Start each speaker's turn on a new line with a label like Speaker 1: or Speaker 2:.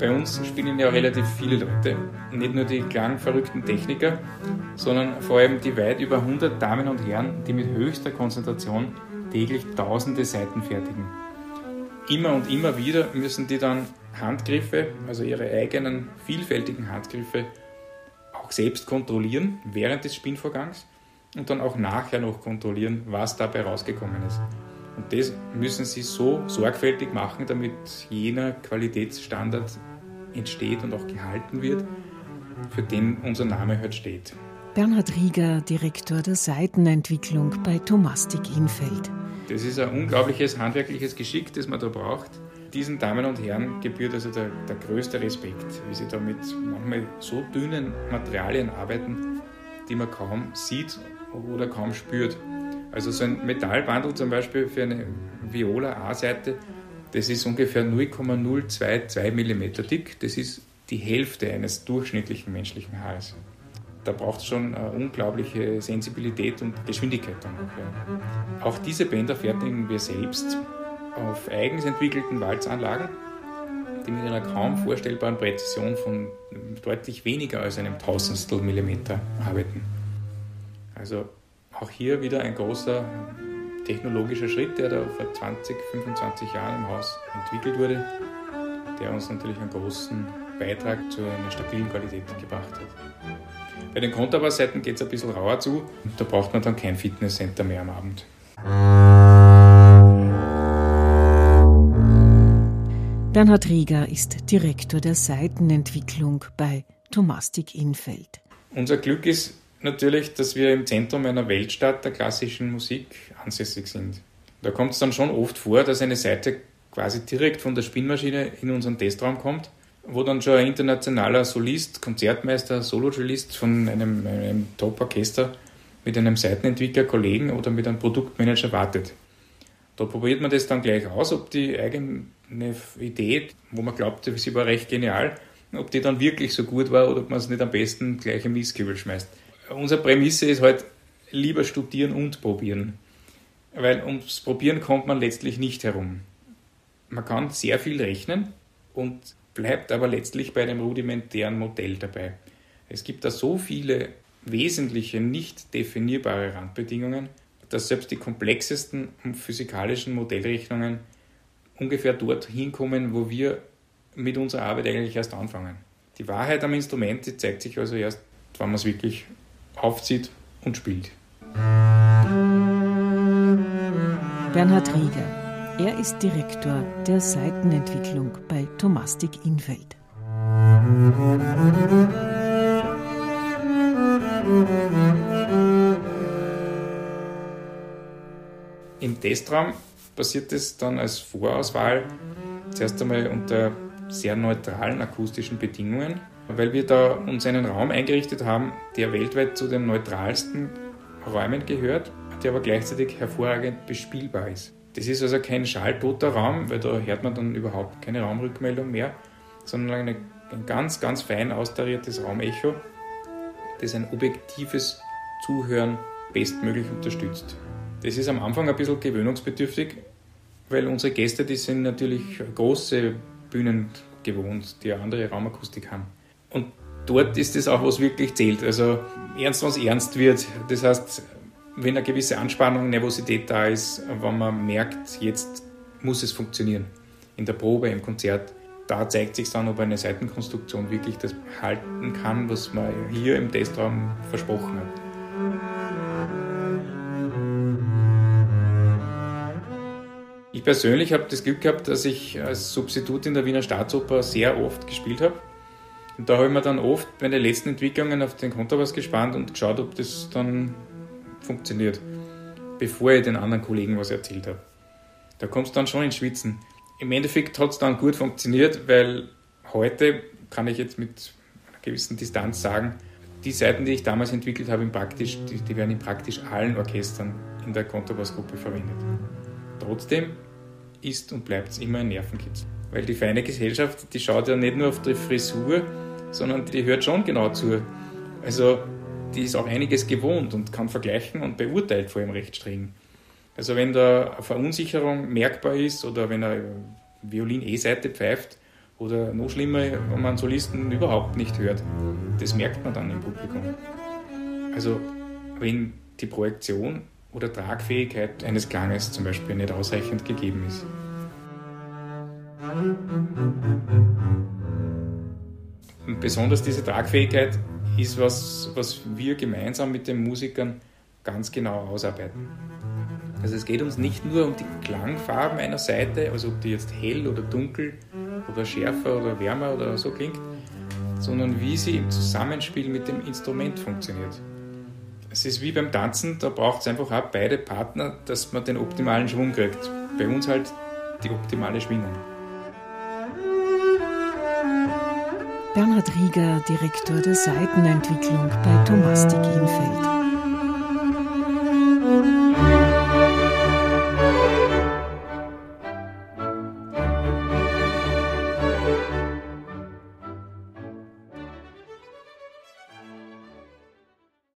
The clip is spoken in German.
Speaker 1: Bei uns spielen ja relativ viele Leute, nicht nur die klangverrückten Techniker, sondern vor allem die weit über 100 Damen und Herren, die mit höchster Konzentration täglich tausende Seiten fertigen. Immer und immer wieder müssen die dann Handgriffe, also ihre eigenen vielfältigen Handgriffe, auch selbst kontrollieren während des Spinnvorgangs und dann auch nachher noch kontrollieren, was dabei rausgekommen ist. Und das müssen sie so sorgfältig machen, damit jener Qualitätsstandard entsteht und auch gehalten wird, für den unser Name heute steht.
Speaker 2: Bernhard Rieger, Direktor der Seitenentwicklung bei Thomastik Infeld.
Speaker 1: Das ist ein unglaubliches handwerkliches Geschick, das man da braucht. Diesen Damen und Herren gebührt also der, der größte Respekt, wie sie da mit manchmal so dünnen Materialien arbeiten, die man kaum sieht oder kaum spürt. Also so ein Metallbandel zum Beispiel für eine Viola A-Seite, das ist ungefähr 0,022 mm dick. Das ist die Hälfte eines durchschnittlichen menschlichen Haares. Da braucht es schon eine unglaubliche Sensibilität und Geschwindigkeit dann auch. Diese Bänder fertigen wir selbst auf eigens entwickelten Walzanlagen, die mit einer kaum vorstellbaren Präzision von deutlich weniger als einem Tausendstel Millimeter arbeiten. Also auch hier wieder ein großer technologischer Schritt, der da vor 20, 25 Jahren im Haus entwickelt wurde, der uns natürlich einen großen Beitrag zu einer stabilen Qualität gebracht hat. Bei den Konterbassseiten geht es ein bisschen rauer zu. Da braucht man dann kein Fitnesscenter mehr am Abend.
Speaker 2: Bernhard Rieger ist Direktor der Seitenentwicklung bei Thomastik Infeld.
Speaker 1: Unser Glück ist, natürlich, dass wir im Zentrum einer Weltstadt der klassischen Musik ansässig sind. Da kommt es dann schon oft vor, dass eine Seite quasi direkt von der Spinnmaschine in unseren Testraum kommt, wo dann schon ein internationaler Solist, Konzertmeister, Solocellist von einem, einem Top-Orchester mit einem Seitenentwickler, Kollegen oder mit einem Produktmanager wartet. Da probiert man das dann gleich aus, ob die eigene Idee, wo man glaubt, sie war recht genial, ob die dann wirklich so gut war oder ob man es nicht am besten gleich im Mistkübel schmeißt unsere Prämisse ist halt, lieber studieren und probieren. Weil ums Probieren kommt man letztlich nicht herum. Man kann sehr viel rechnen und bleibt aber letztlich bei dem rudimentären Modell dabei. Es gibt da so viele wesentliche, nicht definierbare Randbedingungen, dass selbst die komplexesten physikalischen Modellrechnungen ungefähr dort hinkommen, wo wir mit unserer Arbeit eigentlich erst anfangen. Die Wahrheit am Instrument zeigt sich also erst, wenn man es wirklich aufzieht und spielt.
Speaker 2: Bernhard Rieger. Er ist Direktor der Seitenentwicklung bei Thomastik Infeld.
Speaker 1: Im Testraum passiert es dann als Vorauswahl zuerst einmal unter sehr neutralen akustischen Bedingungen weil wir da uns einen Raum eingerichtet haben, der weltweit zu den neutralsten Räumen gehört, der aber gleichzeitig hervorragend bespielbar ist. Das ist also kein schalltoter Raum, weil da hört man dann überhaupt keine Raumrückmeldung mehr, sondern eine, ein ganz, ganz fein austariertes Raumecho, das ein objektives Zuhören bestmöglich unterstützt. Das ist am Anfang ein bisschen gewöhnungsbedürftig, weil unsere Gäste, die sind natürlich große Bühnen gewohnt, die eine andere Raumakustik haben. Und dort ist es auch, was wirklich zählt. Also ernst, was ernst wird. Das heißt, wenn eine gewisse Anspannung, Nervosität da ist, wenn man merkt, jetzt muss es funktionieren. In der Probe, im Konzert, da zeigt sich dann, ob eine Seitenkonstruktion wirklich das halten kann, was man hier im Testraum versprochen hat. Ich persönlich habe das Glück gehabt, dass ich als Substitut in der Wiener Staatsoper sehr oft gespielt habe. Und da habe ich mir dann oft meine letzten Entwicklungen auf den Kontrabass gespannt und geschaut, ob das dann funktioniert, bevor ich den anderen Kollegen was erzählt habe. Da kommst du dann schon ins Schwitzen. Im Endeffekt hat es dann gut funktioniert, weil heute kann ich jetzt mit einer gewissen Distanz sagen, die Seiten, die ich damals entwickelt habe, praktisch, die, die werden in praktisch allen Orchestern in der Kontrabassgruppe verwendet. Trotzdem ist und bleibt es immer ein Nervenkitzel. Weil die feine Gesellschaft, die schaut ja nicht nur auf die Frisur, sondern die hört schon genau zu. Also die ist auch einiges gewohnt und kann vergleichen und beurteilt vor allem recht streng. Also wenn da eine Verunsicherung merkbar ist oder wenn eine Violin-E-Seite pfeift Oder noch schlimmer, wenn man Solisten überhaupt nicht hört. Das merkt man dann im Publikum. Also wenn die Projektion oder Tragfähigkeit eines Klanges zum Beispiel nicht ausreichend gegeben ist. Und besonders diese Tragfähigkeit ist was, was wir gemeinsam mit den Musikern ganz genau ausarbeiten. Also es geht uns nicht nur um die Klangfarben einer Seite, also ob die jetzt hell oder dunkel oder schärfer oder wärmer oder so klingt, sondern wie sie im Zusammenspiel mit dem Instrument funktioniert. Es ist wie beim Tanzen, da braucht es einfach auch beide Partner, dass man den optimalen Schwung kriegt. Bei uns halt die optimale Schwingung.
Speaker 2: Bernhard Rieger, Direktor der Seitenentwicklung bei Thomastik Infeld.